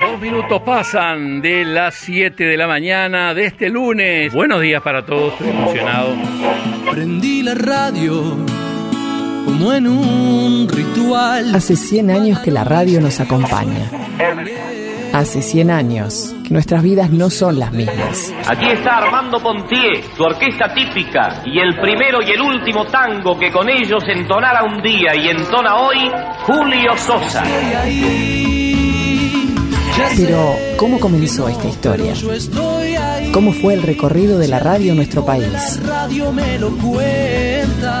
Dos minutos pasan de las 7 de la mañana de este lunes. Buenos días para todos, estoy emocionado. Prendí la radio como en un ritual. Hace 100 años que la radio nos acompaña. Hace 100 años que nuestras vidas no son las mismas. Aquí está Armando Pontier, su orquesta típica, y el primero y el último tango que con ellos entonara un día y entona hoy, Julio Sosa. Pero, ¿cómo comenzó esta historia? ¿Cómo fue el recorrido de la radio en nuestro país?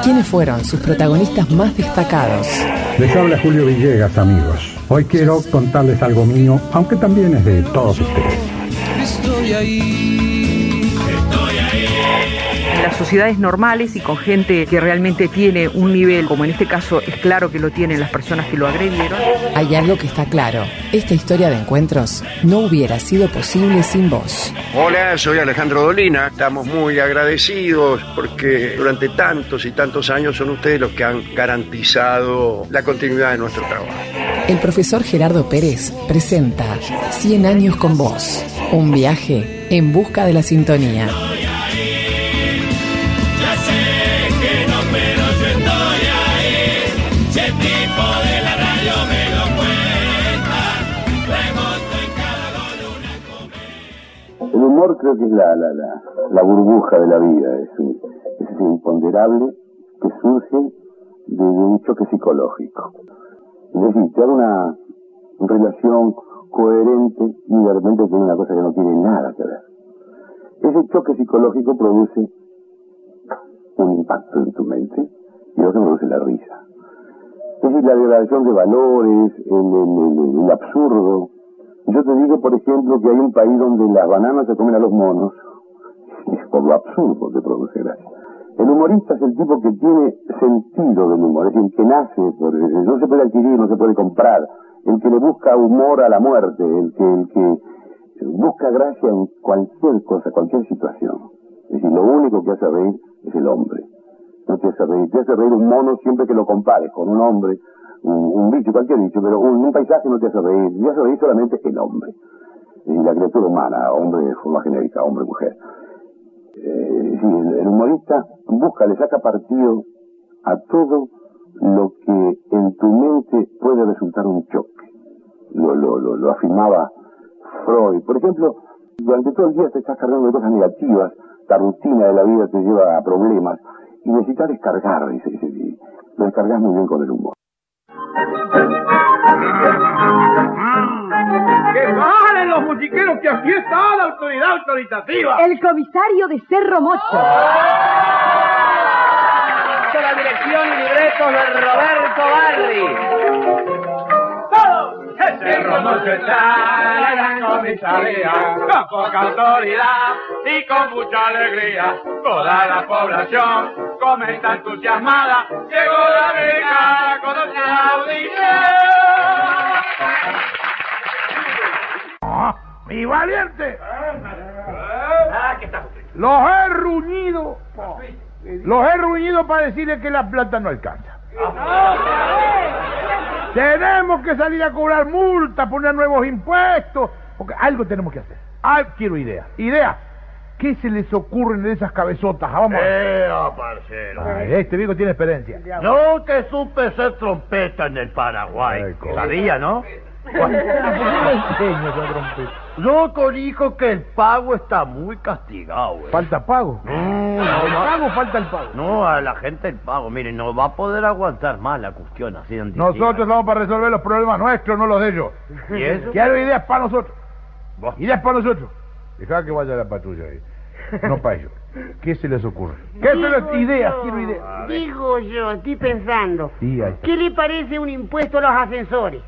¿Quiénes fueron sus protagonistas más destacados? Les habla Julio Villegas, amigos. Hoy quiero contarles algo mío, aunque también es de todos ustedes. Estoy ahí. Las sociedades normales y con gente que realmente tiene un nivel, como en este caso es claro que lo tienen las personas que lo agredieron. Hay algo que está claro. Esta historia de encuentros no hubiera sido posible sin vos. Hola, soy Alejandro Dolina. Estamos muy agradecidos porque durante tantos y tantos años son ustedes los que han garantizado la continuidad de nuestro trabajo. El profesor Gerardo Pérez presenta 100 años con vos. Un viaje en busca de la sintonía. Creo que es la, la, la, la burbuja de la vida, es, un, es ese imponderable que surge de, un choque psicológico. Es decir, te da una relación coherente y de repente tiene una cosa que no tiene nada que ver. Ese choque psicológico produce un impacto en tu mente y lo que produce la risa. Es decir, la degradación de valores, el absurdo, yo te digo, por ejemplo, que hay un país donde las bananas se comen a los monos. Es por lo absurdo que produce gracia. El humorista es el tipo que tiene sentido del humor, es el que nace, por, no se puede adquirir, no se puede comprar, el que le busca humor a la muerte, el que, el que busca gracia en cualquier cosa, cualquier situación. Es decir, lo único que hace reír es el hombre. No te hace reír, te hace reír un mono siempre que lo compares con un hombre, un, bicho, cualquier bicho, pero un, paisaje no te hace reír, te hace reír solamente el hombre. La criatura humana, hombre de forma genérica, hombre, mujer. Eh, sí, el, el, humorista busca, le saca partido a todo lo que en tu mente puede resultar un choque. Lo, lo, lo, lo afirmaba Freud. Por ejemplo, durante todo el día te estás cargando de cosas negativas, la rutina de la vida te lleva a problemas y necesitas descargar, dice, dice, lo descargas muy bien con el humor. ¡Que salen los musiqueros que aquí está la autoridad autoritativa! El comisario de Cerro Mocho. La dirección y libretos de Roberto Barri. Cerro Mocho está la gran comisaría, con poca autoridad y con mucha alegría. Toda la población comenta entusiasmada, llegó la brigada con otra audición. ¡Mi valiente! Ah. Los he ruñido. Los he ruñido para decirle que la plata no alcanza. Tenemos que salir a cobrar multa, poner nuevos impuestos, porque algo tenemos que hacer. Ah, quiero ideas. Ideas. ¿Qué se les ocurren de esas cabezotas? Ah, Vamos. Eh, parcero. Ay, este viejo tiene experiencia. Yo que supe ser trompeta en el Paraguay. Ay, Sabía, ¿no? Yo conozco que el pago está muy castigado. eh. ¿Falta pago? No, ¿El no, pago falta el pago? no, a la gente el pago. Mire, no va a poder aguantar más la cuestión así de Nosotros vamos para resolver los problemas nuestros, no los de ellos. ¿Y eso? Quiero ideas para nosotros. Ideas para nosotros. Deja que vaya la patrulla ahí. No para ellos. ¿Qué se les ocurre? ¿Qué se les... Ideas, quiero ideas. Digo yo, estoy pensando. Sí, ahí está. ¿Qué le parece un impuesto a los ascensores?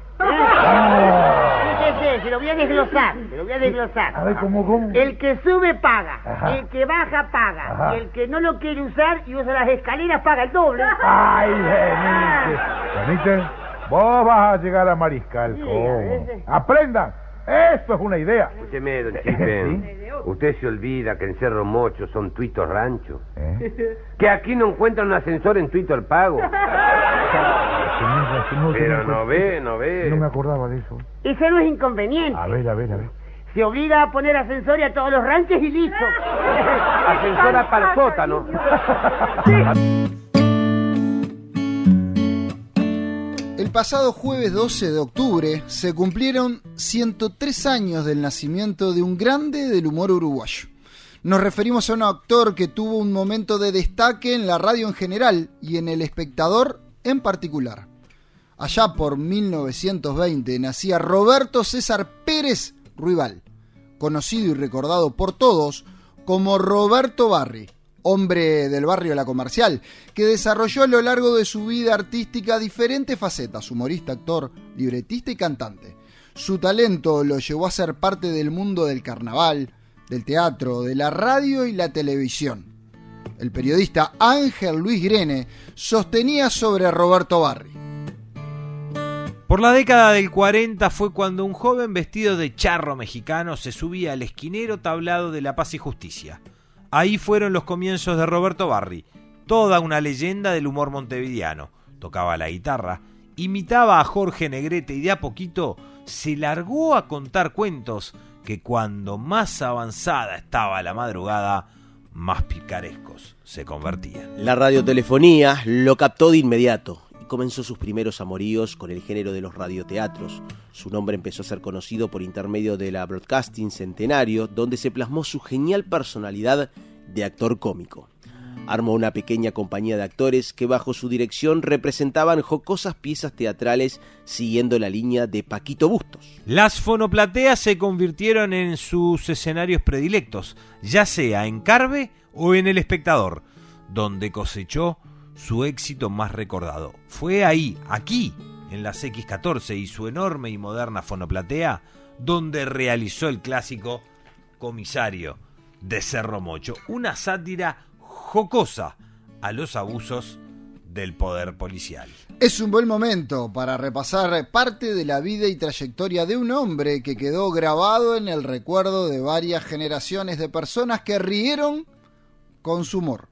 Fíjese, se lo voy a desglosar, se lo voy a desglosar. A ver, ¿cómo, cómo? El que sube paga, Ajá. el que baja paga, Ajá. y el que no lo quiere usar y usa las escaleras paga el doble. Ay. Venite. Vos vas a llegar a Mariscal. Aprendan. Eso es una idea. Escúcheme, don Chipe. Usted se olvida que en Cerro Mocho son tuitos rancho. ¿Eh? Que aquí no encuentran un ascensor en tuito al pago. Pero no ve, no ve. No me acordaba de eso. Ese no es inconveniente. A ver, a ver, a ver. Se obliga a poner ascensores a todos los ranches y listo. Ascensora para el sótano. El pasado jueves 12 de octubre se cumplieron 103 años del nacimiento de un grande del humor uruguayo. Nos referimos a un actor que tuvo un momento de destaque en la radio en general y en El Espectador en particular. Allá por 1920 nacía Roberto César Pérez Ruibal, conocido y recordado por todos como Roberto Barri, hombre del barrio La Comercial, que desarrolló a lo largo de su vida artística diferentes facetas, humorista, actor, libretista y cantante. Su talento lo llevó a ser parte del mundo del carnaval, del teatro, de la radio y la televisión. El periodista Ángel Luis Grene sostenía sobre Roberto Barri. Por la década del 40 fue cuando un joven vestido de charro mexicano se subía al esquinero tablado de la paz y justicia. Ahí fueron los comienzos de Roberto Barri, toda una leyenda del humor montevideano. Tocaba la guitarra, imitaba a Jorge Negrete y de a poquito se largó a contar cuentos que cuando más avanzada estaba la madrugada, más picarescos se convertían. La radiotelefonía lo captó de inmediato comenzó sus primeros amoríos con el género de los radioteatros. Su nombre empezó a ser conocido por intermedio de la Broadcasting Centenario, donde se plasmó su genial personalidad de actor cómico. Armó una pequeña compañía de actores que bajo su dirección representaban jocosas piezas teatrales siguiendo la línea de Paquito Bustos. Las fonoplateas se convirtieron en sus escenarios predilectos, ya sea en Carve o en El Espectador, donde cosechó su éxito más recordado. Fue ahí, aquí, en las X14 y su enorme y moderna fonoplatea, donde realizó el clásico Comisario de Cerro Mocho, una sátira jocosa a los abusos del poder policial. Es un buen momento para repasar parte de la vida y trayectoria de un hombre que quedó grabado en el recuerdo de varias generaciones de personas que rieron con su humor.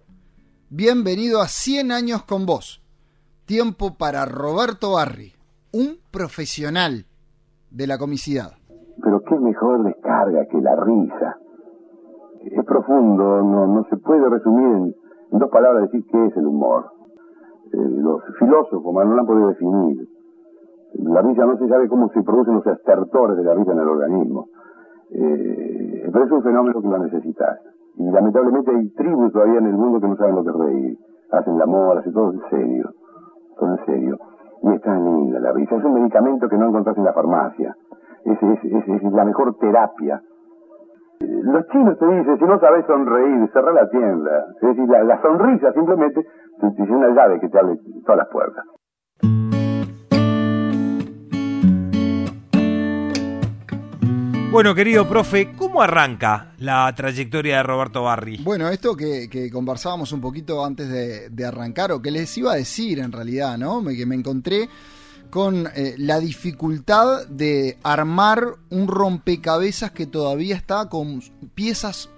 Bienvenido a 100 años con vos. Tiempo para Roberto Barri, un profesional de la comicidad. Pero qué mejor descarga que la risa. Es profundo, no, no se puede resumir en, dos palabras decir qué es el humor. Eh, los filósofos no lo han podido definir. La risa no se sabe cómo se producen los estertores de la risa en el organismo. Eh, pero es un fenómeno que lo necesitas. Y lamentablemente hay tribus todavía en el mundo que no saben lo que es reír. Hacen la moda, hacen todo en serio. Todo en serio. Y es tan linda la risa. Es un medicamento que no encontrás en la farmacia. Es, es, es, es la mejor terapia. Los chinos te dicen, si no sabes sonreír, cerrar la tienda. Es decir, la, la sonrisa simplemente te, te es una llave que te abre todas las puertas. Bueno, querido profe, ¿cómo arranca la trayectoria de Roberto Barri? Bueno, esto que, conversábamos un poquito antes de, arrancar, o que les iba a decir en realidad, ¿no? Me, que me encontré con eh, la dificultad de armar un rompecabezas que todavía está con piezas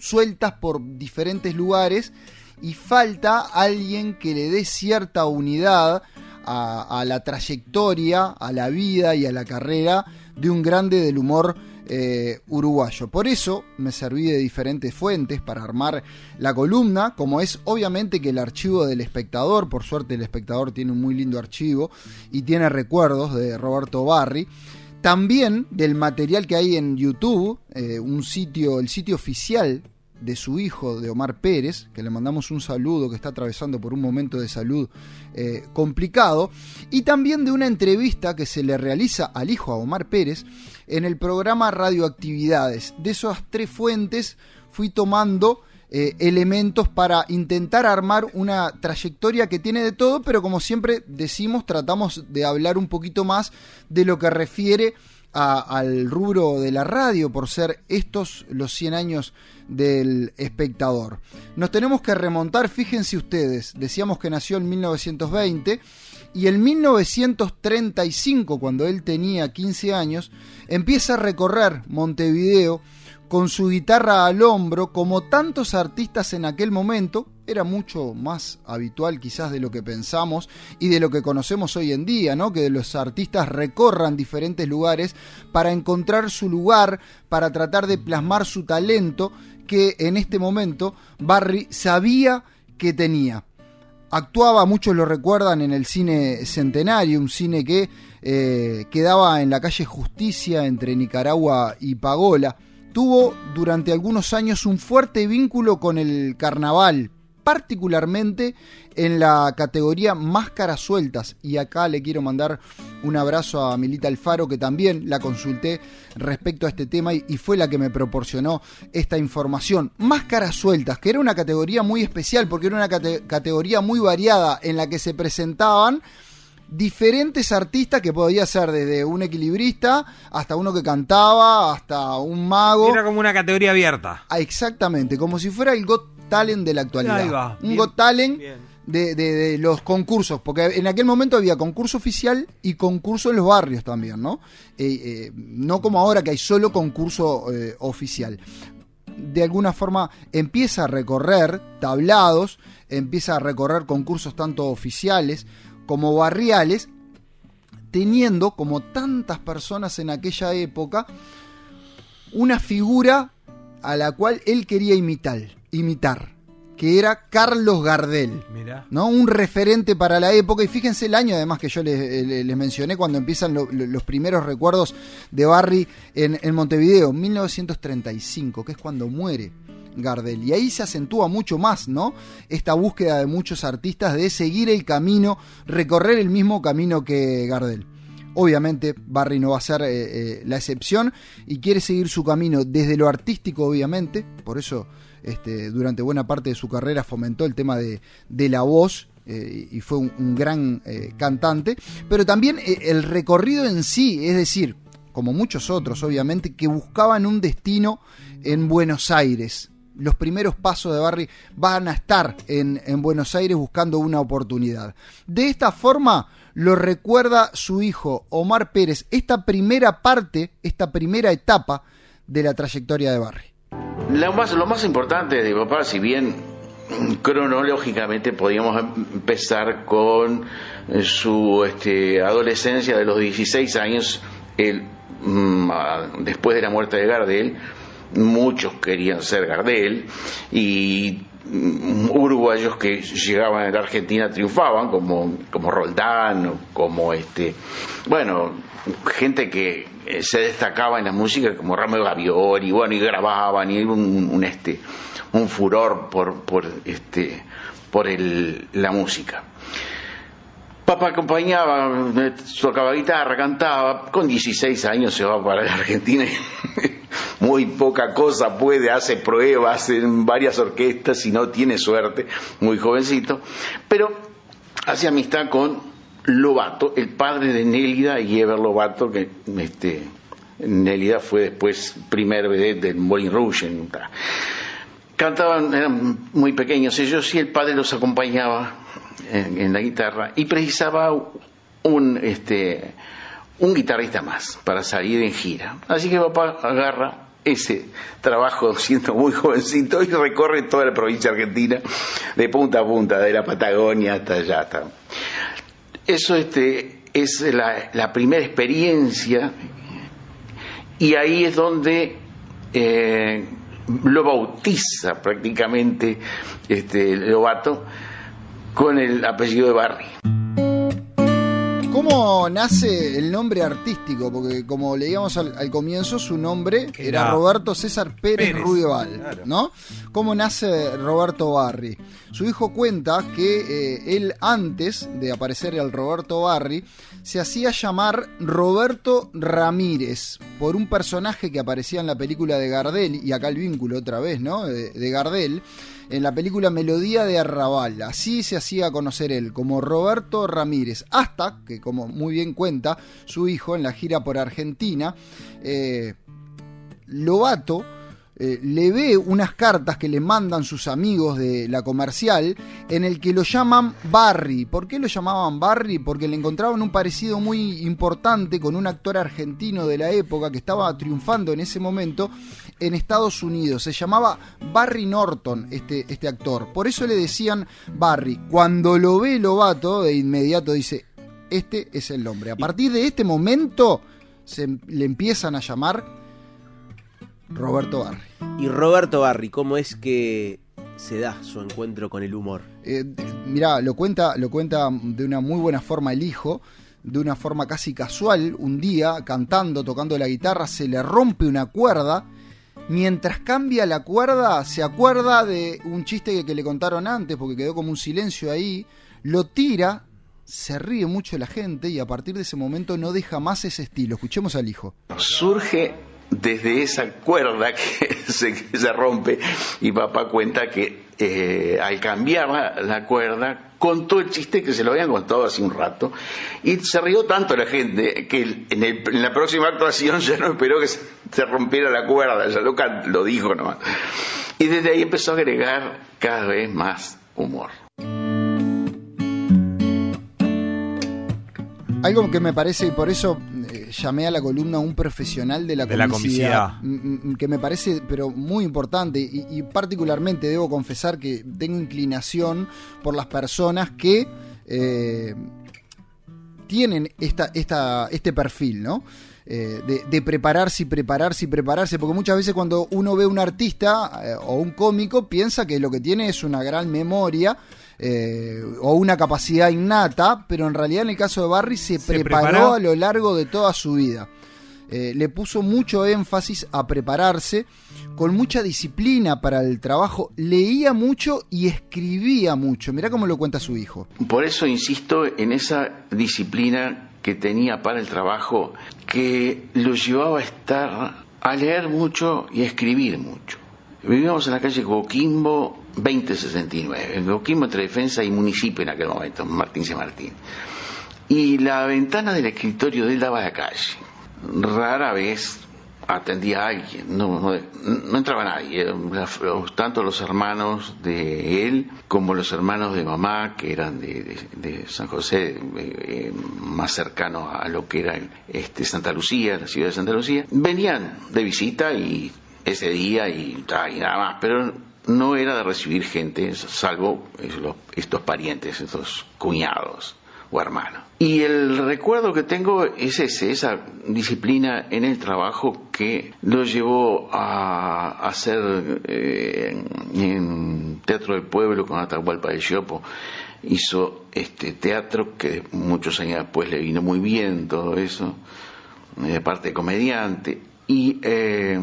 sueltas por diferentes lugares y falta alguien que le dé cierta unidad a la trayectoria, a la vida y a la carrera de un grande del humor eh, uruguayo. Por eso me serví de diferentes fuentes para armar la columna, como es obviamente que el archivo del espectador, por suerte el espectador tiene un muy lindo archivo y tiene recuerdos de Roberto Barri. También del material que hay en YouTube, eh, un sitio, el sitio oficial de su hijo, de Omar Pérez, que le mandamos un saludo, que está atravesando por un momento de salud eh, complicado, y también de una entrevista que se le realiza al hijo a Omar Pérez en el programa Radioactividades. De esas tres fuentes fui tomando eh, elementos para intentar armar una trayectoria que tiene de todo, pero como siempre decimos, tratamos de hablar un poquito más de lo que refiere al rubro de la radio por ser estos los 100 años del espectador. Nos tenemos que remontar, fíjense ustedes, decíamos que nació en 1920 y en 1935, cuando él tenía 15 años, empieza a recorrer Montevideo con su guitarra al hombro, como tantos artistas en aquel momento, era mucho más habitual quizás de lo que pensamos y de lo que conocemos hoy en día, ¿no? Que los artistas recorran diferentes lugares para encontrar su lugar, para tratar de plasmar su talento que en este momento Barry sabía que tenía. Actuaba, muchos lo recuerdan, en el cine Centenario, un cine que eh, quedaba en la calle Justicia entre Nicaragua y Pagola. Tuvo durante algunos años un fuerte vínculo con el carnaval, particularmente en la categoría máscaras sueltas. Y acá le quiero mandar un abrazo a Milita Alfaro, que también la consulté respecto a este tema y, fue la que me proporcionó esta información. Máscaras sueltas, que era una categoría muy especial porque era una categoría muy variada en la que se presentaban diferentes artistas que podía ser desde un equilibrista hasta uno que cantaba, hasta un mago. Era como una categoría abierta. Ah, exactamente, como si fuera el Got Talent de la actualidad. Ahí va, un bien, Got Talent bien. de, de- de los concursos, porque en aquel momento había concurso oficial y concurso en los barrios también, ¿no? Eh, eh, no como ahora que hay solo concurso eh, oficial. De alguna forma empieza a recorrer tablados, empieza a recorrer concursos tanto oficiales como barriales, teniendo, como tantas personas en aquella época, una figura a la cual él quería imitar, imitar que era Carlos Gardel. Mirá. ¿no? Un referente para la época. Y fíjense el año, además, que yo les, les- les mencioné cuando empiezan lo- lo- los primeros recuerdos de Barry en, en Montevideo, 1935, que es cuando muere Gardel. Y ahí se acentúa mucho más, ¿no? Esta búsqueda de muchos artistas de seguir el camino, recorrer el mismo camino que Gardel. Obviamente Barry no va a ser eh, eh, la excepción y quiere seguir su camino desde lo artístico, obviamente, por eso este, durante buena parte de su carrera fomentó el tema de, la voz eh, y fue un, gran cantante, pero también el recorrido en sí, es decir, como muchos otros obviamente, que buscaban un destino en Buenos Aires. Los primeros pasos de Barry van a estar en Buenos Aires buscando una oportunidad. De esta forma lo recuerda su hijo Omar Pérez, esta primera parte, esta primera etapa de la trayectoria de Barry. Lo más, lo más importante de papá, si bien cronológicamente podíamos empezar con su este, adolescencia de los 16 años, él, mm, después de la muerte de Gardel, muchos querían ser Gardel y uruguayos que llegaban a la Argentina triunfaban como, como Roldán como este bueno gente que eh, se destacaba en la música como Ramiro Gaviori bueno y grababan y un, un, este un furor por por este por el, la música. Papá acompañaba, eh, tocaba guitarra, cantaba, con 16 años se va para la Argentina y muy poca cosa puede, hace pruebas en varias orquestas y no tiene suerte, muy jovencito, pero hace amistad con Lobato, el padre de Nélida y Ever Lobato, que este, Nélida fue después primer vedette del Moulin Rouge. Cantaban, eran muy pequeños ellos y el padre los acompañaba en, en la guitarra y precisaba un, este, un guitarrista más para salir en gira. Así que papá agarra ese trabajo siendo muy jovencito y recorre toda la provincia argentina de punta a punta, de la Patagonia hasta allá. Eso este, es la, la primera experiencia y ahí es donde eh, lo bautiza prácticamente este Lobato con el apellido de Barry. ¿Cómo nace el nombre artístico? Porque como leíamos al, al comienzo, su nombre era, Era Roberto César Pérez, Pérez, Ruibal, claro. ¿no? ¿Cómo nace Roberto Barry? Su hijo cuenta que eh, él antes de aparecer el Roberto Barry se hacía llamar Roberto Ramírez por un personaje que aparecía en la película de Gardel y acá el vínculo otra vez, ¿no? De, de Gardel en la película Melodía de Arrabal. Así se hacía conocer él, como Roberto Ramírez, hasta que, como muy bien cuenta, su hijo en la gira por Argentina, eh, Lobato eh, le ve unas cartas que le mandan sus amigos de la comercial en el que lo llaman Barry. ¿Por qué lo llamaban Barry? Porque le encontraban un parecido muy importante con un actor argentino de la época que estaba triunfando en ese momento en Estados Unidos. Se llamaba Barry Norton, este, este actor. Por eso le decían Barry. Cuando lo ve Lobato, de inmediato dice, este es el nombre. A partir de este momento se le empiezan a llamar Roberto Barry. Y Roberto Barry, ¿cómo es que se da su encuentro con el humor? Eh, mirá, lo cuenta, lo cuenta de una muy buena forma el hijo, de una forma casi casual. Un día, cantando, tocando la guitarra, se le rompe una cuerda. Mientras cambia la cuerda, se acuerda de un chiste que, que le contaron antes, porque quedó como un silencio ahí. Lo tira, se ríe mucho la gente y a partir de ese momento no deja más ese estilo. Escuchemos al hijo. Surge desde esa cuerda que se, rompe y papá cuenta que eh, al cambiar la, cuerda contó el chiste que se lo habían contado hace un rato y se rió tanto la gente que en, la próxima actuación ya no esperó que se, rompiera la cuerda, ya lo, lo dijo nomás. Y desde ahí empezó a agregar cada vez más humor. Algo que me parece, y por eso llamé a la columna un profesional de la De la comicidad, m- que me parece, pero muy importante, y, y particularmente debo confesar que tengo inclinación por las personas que eh, tienen esta, esta, este perfil, ¿no? Eh, de, de prepararse y prepararse y prepararse, porque muchas veces cuando uno ve un artista eh, o un cómico piensa que lo que tiene es una gran memoria eh, o una capacidad innata, pero en realidad en el caso de Barry se, preparó preparó. a lo largo de toda su vida. Eh, le puso mucho énfasis a prepararse, con mucha disciplina para el trabajo, leía mucho y escribía mucho. Mirá cómo lo cuenta su hijo. Por eso insisto en esa disciplina que tenía para el trabajo que lo llevaba a estar a leer mucho y a escribir mucho. Vivíamos en la calle Coquimbo 2069, en Coquimbo entre defensa y municipio en aquel momento, Martín C. Martín. Y la ventana del escritorio de él daba a la calle. Rara vez atendía a alguien, no, no, no entraba nadie, tanto los hermanos de él como los hermanos de mamá, que eran de, San José, eh, eh, más cercano a lo que era este, Santa Lucía, la ciudad de Santa Lucía, venían de visita y ese día y, y nada más, pero no era de recibir gente, salvo eh, estos parientes, estos cuñados o hermanos. Y el recuerdo que tengo es ese, esa disciplina en el trabajo que lo llevó a hacer eh, en Teatro del Pueblo con Atahualpa de Chopo. Hizo este teatro que muchos años después le vino muy bien todo eso, eh, de parte de comediante. Y eh,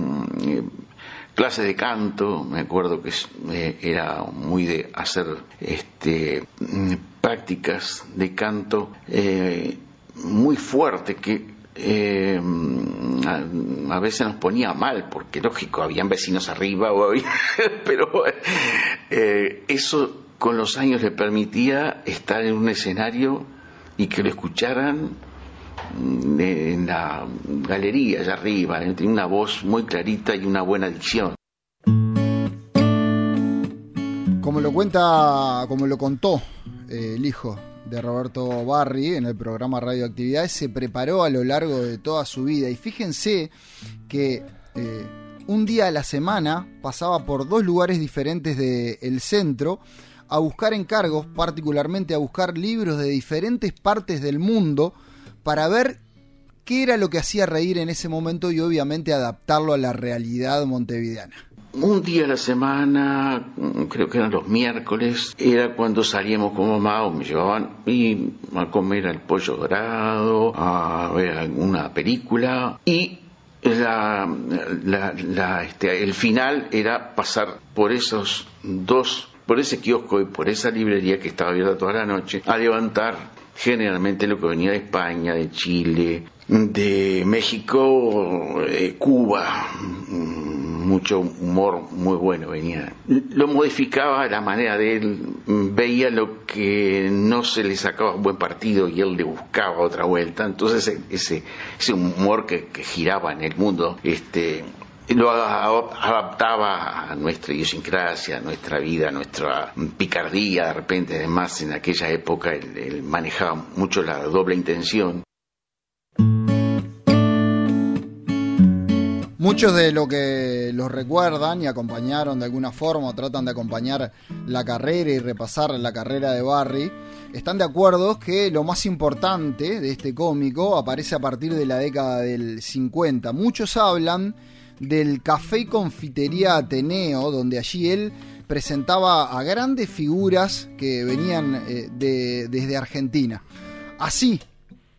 clases de canto, me acuerdo que eh, era muy de hacer este, mm, prácticas de canto eh, muy fuerte que eh, a, a veces nos ponía mal, porque lógico, habían vecinos arriba, o había- pero eh, eso con los años le permitía estar en un escenario y que lo escucharan mm, en la galería allá arriba, eh, tenía una voz muy clarita y una buena dicción. Como lo cuenta, como lo contó eh, el hijo de Roberto Barry en el programa Radioactividades, se preparó a lo largo de toda su vida. Y fíjense que eh, un día a la semana pasaba por dos lugares diferentes del centro a buscar encargos, particularmente a buscar libros de diferentes partes del mundo para ver qué era lo que hacía reír en ese momento y obviamente adaptarlo a la realidad montevideana. Un día a la semana, creo que eran los miércoles, era cuando salíamos con mamá o me llevaban y a comer al pollo dorado, a ver alguna película y la, este, el final era pasar por esos dos, por ese kiosco y por esa librería que estaba abierta toda la noche, a levantar generalmente lo que venía de España, de Chile, de México, de Cuba, mm, mucho humor muy bueno venía. Lo modificaba la manera de él, mm, veía lo que no se le sacaba un buen partido y él le buscaba otra vuelta. Entonces ese, ese humor que, que giraba en el mundo, este lo adaptaba a nuestra idiosincrasia, a nuestra vida, a nuestra picardía. De repente, además, en aquella época él, manejaba mucho la doble intención. Muchos de lo que los recuerdan y acompañaron de alguna forma o tratan de acompañar la carrera y repasar la carrera de Barry, están de acuerdo que lo más importante de este cómico aparece a partir de la década del 50. Muchos hablan del Café y Confitería Ateneo, donde allí él presentaba a grandes figuras que venían eh, de, desde Argentina. Así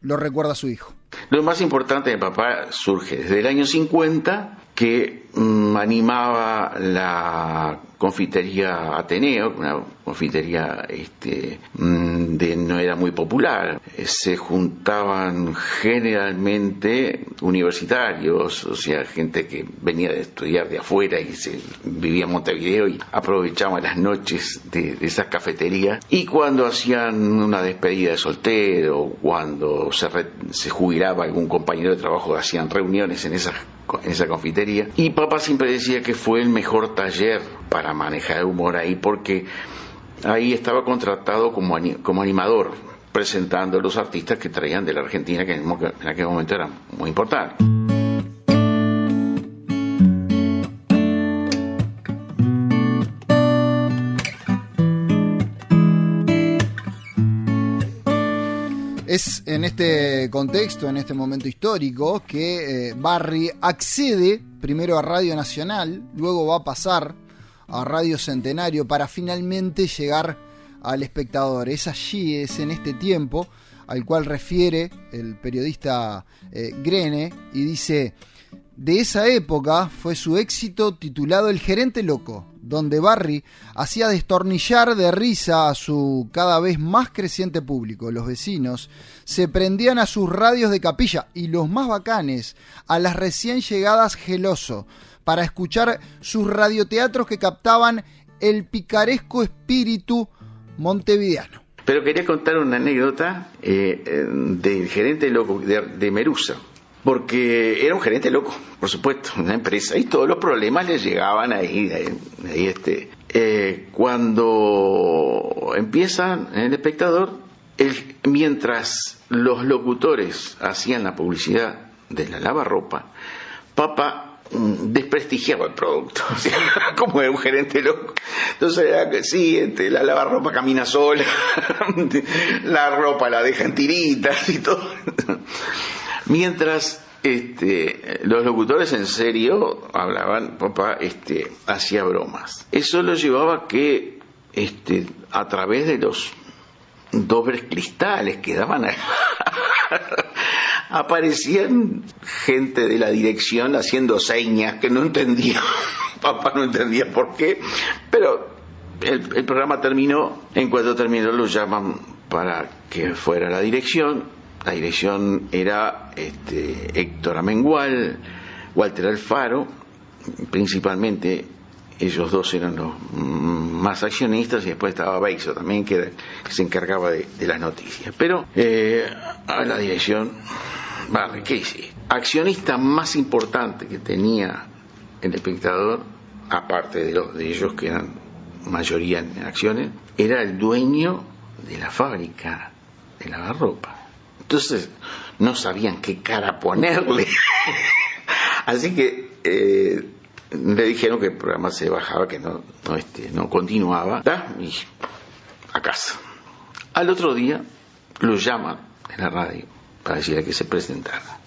lo recuerda su hijo. Lo más importante de papá surge desde el año 50, que animaba la confitería Ateneo, una confitería este, mmm, de, no era muy popular. Se juntaban generalmente universitarios, o sea, gente que venía de estudiar de afuera y se vivía en Montevideo y aprovechaba las noches de, de esas cafeterías. Y cuando hacían una despedida de soltero, cuando se, re, jubilaba algún compañero de trabajo, hacían reuniones en en esa confitería. Y papá siempre decía que fue el mejor taller para manejar el humor ahí porque ahí estaba contratado como, como animador, presentando a los artistas que traían de la Argentina, que en aquel momento era muy importante. Es en este contexto, en este momento histórico, que eh, Barry accede primero a Radio Nacional, luego va a pasar a Radio Centenario para finalmente llegar al espectador. Es allí, es en este tiempo al cual refiere el periodista eh, Grene y dice, de esa época fue su éxito titulado El gerente loco, donde Barry hacía destornillar de risa a su cada vez más creciente público. Los vecinos se prendían a sus radios de capilla y los más bacanes a las recién llegadas geloso para escuchar sus radioteatros que captaban el picaresco espíritu montevideano. Pero quería contar una anécdota eh, del gerente loco de, de Merusa porque era un gerente loco, por supuesto, una empresa, y todos los problemas le llegaban ahí, ahí, este. Eh, cuando empiezan el espectador, mientras los locutores hacían la publicidad de la lavarropa, papá desprestigiaba el producto, como era un gerente loco. Entonces era que sí, este, la lavarropa camina sola, la ropa la deja en tiritas y todo. Mientras este, los locutores en serio hablaban, papá este, hacía bromas. Eso lo llevaba que este, a través de los dobles cristales que daban a... aparecían gente de la dirección haciendo señas que no entendía. papá no entendía por qué, pero el, el programa terminó. En cuanto terminó, lo llaman para que fuera la dirección la dirección era este, Héctor Amengual, Walter Alfaro, principalmente ellos dos eran los más accionistas y después estaba Beixo también que, que se encargaba de, de, las noticias. Pero eh, a la dirección, vale, ¿qué hice? Accionista más importante que tenía el espectador, aparte de, los, de ellos que eran mayoría en acciones, era el dueño de la fábrica de lavarropa. Entonces no sabían qué cara ponerle. Así que eh, le dijeron que el programa se bajaba, que no, este, continuaba, y a casa. Al otro día lo llaman en la radio para decirle que se presentara.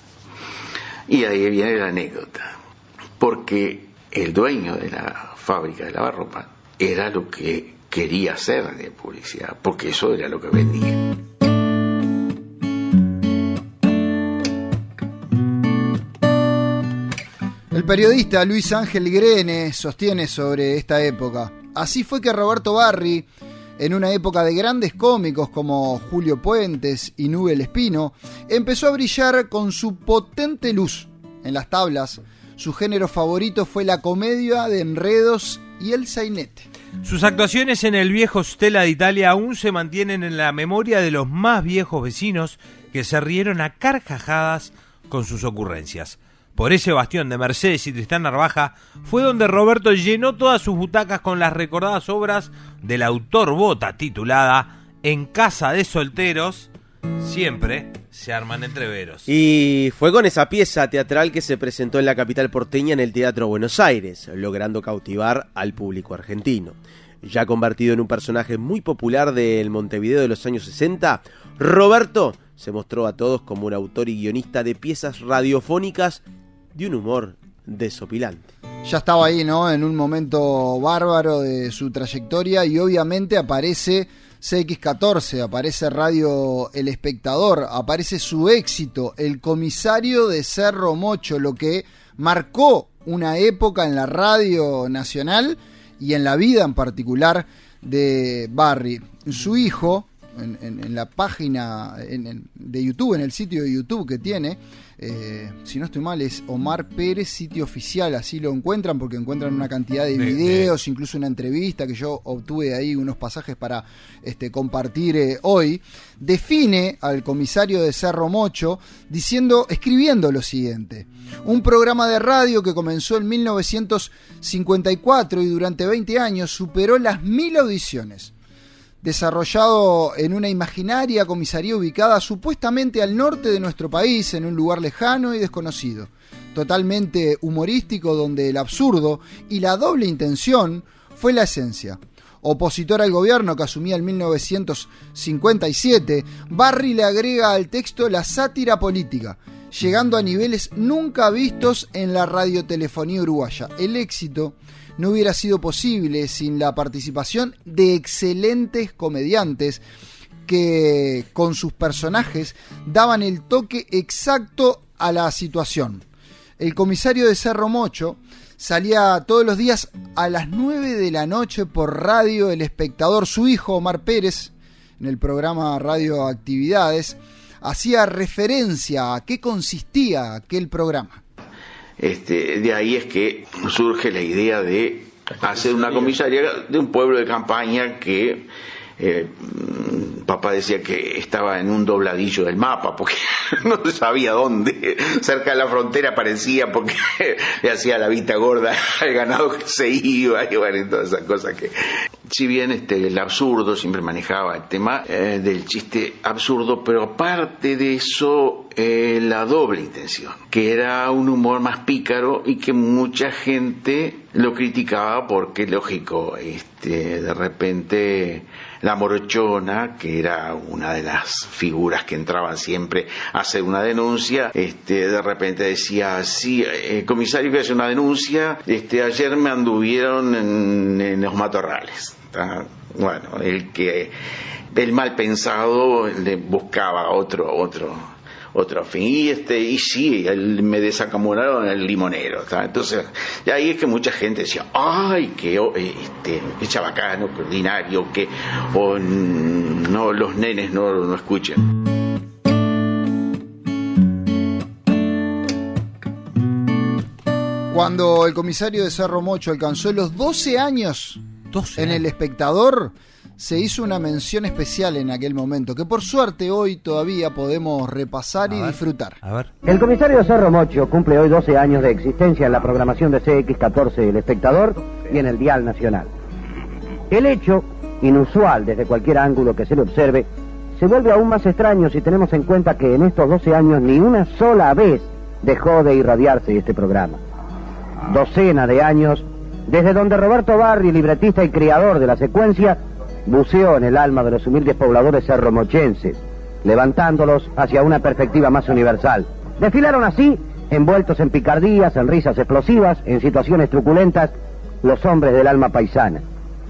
Y ahí viene la anécdota, porque el dueño de la fábrica de lavarropa era lo que quería hacer de publicidad, porque eso era lo que vendía. Periodista Luis Ángel Grene sostiene sobre esta época. Así fue que Roberto Barri, en una época de grandes cómicos como Julio Puentes y Nubel Espino, empezó a brillar con su potente luz en las tablas. Su género favorito fue la comedia de enredos y el sainete. Sus actuaciones en el viejo Stella de Italia aún se mantienen en la memoria de los más viejos vecinos que se rieron a carcajadas con sus ocurrencias. Por ese bastión de Mercedes y Tristán Narvaja, fue donde Roberto llenó todas sus butacas con las recordadas obras del autor Bota titulada En casa de solteros, siempre se arman entreveros. Y fue con esa pieza teatral que se presentó en la capital porteña en el Teatro Buenos Aires, logrando cautivar al público argentino. Ya convertido en un personaje muy popular del Montevideo de los años 60, Roberto se mostró a todos como un autor y guionista de piezas radiofónicas de un humor desopilante. Ya estaba ahí, ¿no? En un momento bárbaro de su trayectoria y obviamente aparece CX14, aparece Radio El Espectador, aparece su éxito, El Comisario de Cerro Mocho, lo que marcó una época en la radio nacional y en la vida en particular de Barry. Su hijo, en, en- en la página en- de YouTube, en el sitio de YouTube que tiene, eh, si no estoy mal, es Omar Pérez, sitio oficial, así lo encuentran porque encuentran una cantidad de De- de- videos, incluso una entrevista que yo obtuve ahí unos pasajes para este, compartir eh, hoy, define al comisario de Cerro Mocho diciendo, escribiendo lo siguiente. Un programa de radio que comenzó en 1954 y durante 20 años superó las mil audiciones desarrollado en una imaginaria comisaría ubicada supuestamente al norte de nuestro país, en un lugar lejano y desconocido. Totalmente humorístico donde el absurdo y la doble intención fue la esencia. Opositor al gobierno que asumía en 1957, Barry le agrega al texto la sátira política, llegando a niveles nunca vistos en la radiotelefonía uruguaya. El éxito no hubiera sido posible sin la participación de excelentes comediantes que con sus personajes daban el toque exacto a la situación. El comisario de Cerro Mocho salía todos los días a las 9 de la noche por radio El Espectador, su hijo Omar Pérez, en el programa Radio Actividades, hacía referencia a qué consistía aquel programa. Este, de ahí es que surge la idea de hacer una comisaría de un pueblo de campaña que eh, papá decía que estaba en un dobladillo del mapa porque no sabía dónde cerca de la frontera parecía porque le hacía la vista gorda al ganado que se iba y bueno y todas esas cosas que si bien este el absurdo siempre manejaba el tema eh, del chiste absurdo pero aparte de eso eh, la doble intención que era un humor más pícaro y que mucha gente lo criticaba porque lógico este de repente la morochona, que era una de las figuras que entraban siempre a hacer una denuncia, este, de repente decía, sí, eh, comisario que hace una denuncia, este, ayer me anduvieron en, los matorrales. Bueno, el que, el mal pensado le buscaba otro, otro, otro fin. Y este, y sí, él me desacamonaron el limonero. ¿tá? Entonces, y ahí es que mucha gente decía, ay, que oh, este, qué chabacano, qué ordinario, que o, no, los nenes no, no escuchen. Cuando el comisario de Cerro Mocho alcanzó los 12 años en el espectador, se hizo una mención especial en aquel momento, que por suerte hoy todavía podemos repasar y disfrutar. A ver. El comisario Cerro Mocho cumple hoy 12 años de existencia en la programación de CX14 El Espectador y en el Dial Nacional. El hecho, inusual desde cualquier ángulo que se le observe, se vuelve aún más extraño si tenemos en cuenta que en estos 12 años ni una sola vez dejó de irradiarse este programa. Docena de años desde donde Roberto Barri, libretista y creador de la secuencia, buceó en el alma de los humildes pobladores cerromochenses, levantándolos hacia una perspectiva más universal. Desfilaron así, envueltos en picardías, en risas explosivas, en situaciones truculentas, los hombres del alma paisana,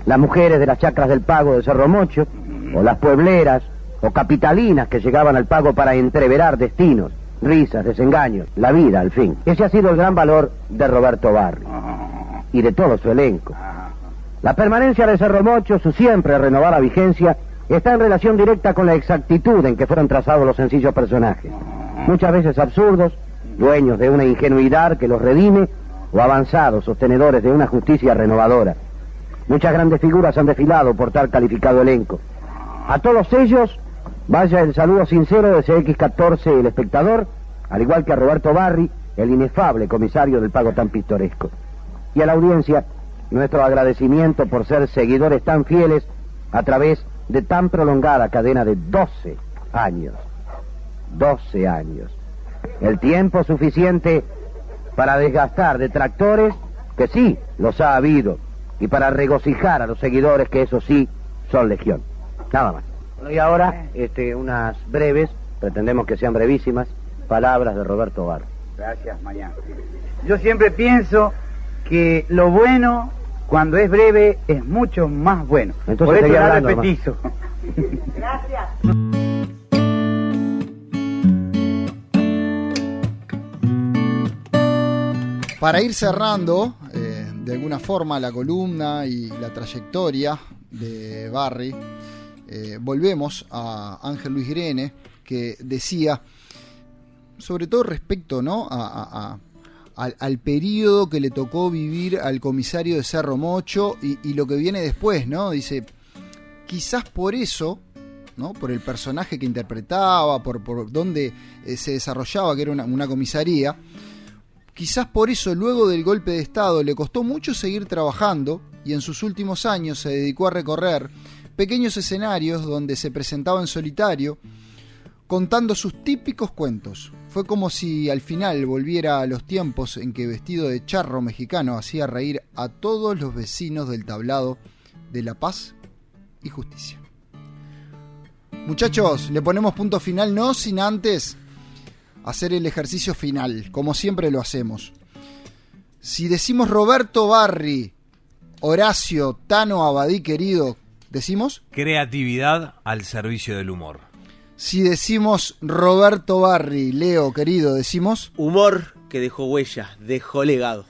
las mujeres de las chacras del pago de Cerro Mocho, o las puebleras, o capitalinas que llegaban al pago para entreverar destinos, risas, desengaños, la vida al fin. Ese ha sido el gran valor de Roberto Barri y de todo su elenco. La permanencia de Cerro Mocho, su siempre renovada vigencia, está en relación directa con la exactitud en que fueron trazados los sencillos personajes. Muchas veces absurdos, dueños de una ingenuidad que los redime, o avanzados, sostenedores de una justicia renovadora. Muchas grandes figuras han desfilado por tal calificado elenco. A todos ellos, vaya el saludo sincero de CX14, el espectador, al igual que a Roberto Barri, el inefable comisario del pago tan pintoresco. Y a la audiencia, nuestro agradecimiento por ser seguidores tan fieles a través de tan prolongada cadena de 12 años. 12 años. El tiempo suficiente para desgastar detractores, que sí, los ha habido, y para regocijar a los seguidores, que eso sí, son legión. Nada más. Bueno, y ahora, este, unas breves, pretendemos que sean brevísimas, palabras de Roberto Bar. Gracias, Mariano. Yo siempre pienso que lo bueno, cuando es breve, es mucho más bueno. Entonces Por eso hablando, repetizo. Gracias. Para ir cerrando, eh, de alguna forma, la columna y la trayectoria de Barry, eh, volvemos a Ángel Luis Grene, que decía, sobre todo respecto ¿no? a, a- a- al, al periodo que le tocó vivir al comisario de Cerro Mocho y, lo que viene después, ¿no? Dice, quizás por eso, ¿no? Por el personaje que interpretaba, por, por dónde eh, se desarrollaba, que era una, una comisaría, quizás por eso luego del golpe de Estado le costó mucho seguir trabajando y en sus últimos años se dedicó a recorrer pequeños escenarios donde se presentaba en solitario, contando sus típicos cuentos. Fue como si al final volviera a los tiempos en que vestido de charro mexicano hacía reír a todos los vecinos del tablado de La Paz y Justicia. Muchachos, le ponemos punto final, no sin antes hacer el ejercicio final, como siempre lo hacemos. Si decimos Roberto Barri, Horacio, Tano Abadí querido, ¿decimos? Creatividad al servicio del humor. Si decimos Roberto Barri, Leo querido, ¿decimos? Humor que dejó huella, dejó legado.